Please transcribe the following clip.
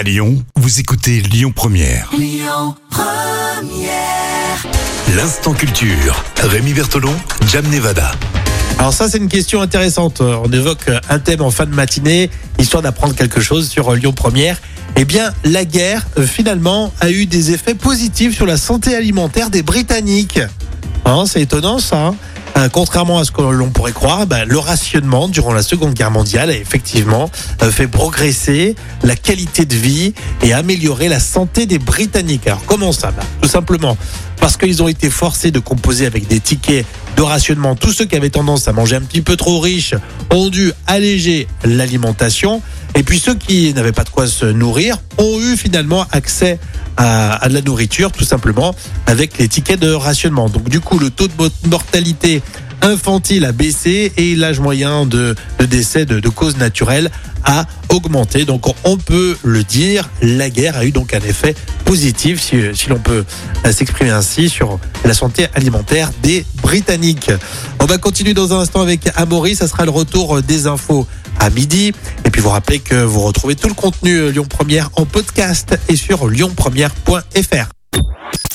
À Lyon, vous écoutez Lyon Première. L'instant culture. Rémi Bertolon, Jam Nevada. Alors ça, c'est une question intéressante. On évoque un thème en fin de matinée, histoire d'apprendre quelque chose sur Lyon Première. Eh bien, la guerre, euh, finalement, a eu des effets positifs sur la santé alimentaire des Britanniques. Hein, c'est étonnant ça. Euh, contrairement à ce que l'on pourrait croire, ben, le rationnement durant la Seconde Guerre mondiale a effectivement euh, fait progresser la qualité de vie et améliorer la santé des Britanniques. Alors comment ça Ben, Tout simplement parce qu'ils ont été forcés de composer avec des tickets de rationnement. Tous ceux qui avaient tendance à manger un petit peu trop riche ont dû alléger l'alimentation. Et puis ceux qui n'avaient pas de quoi se nourrir ont eu finalement accès à, de la nourriture, tout simplement, avec les tickets de rationnement. Donc du coup, le taux de mo- mortalité infantile a baissé et l'âge moyen de, de décès de, de causes naturelles a augmenté. Donc on peut le dire, la guerre a eu donc un effet positif, si, si l'on peut euh, s'exprimer ainsi, sur la santé alimentaire des Britanniques. On va continuer dans un instant avec Amaury, ça sera le retour des infos à midi. Et puis vous rappelez que vous retrouvez tout le contenu euh, Lyon Première en podcast et sur lyonpremière.fr.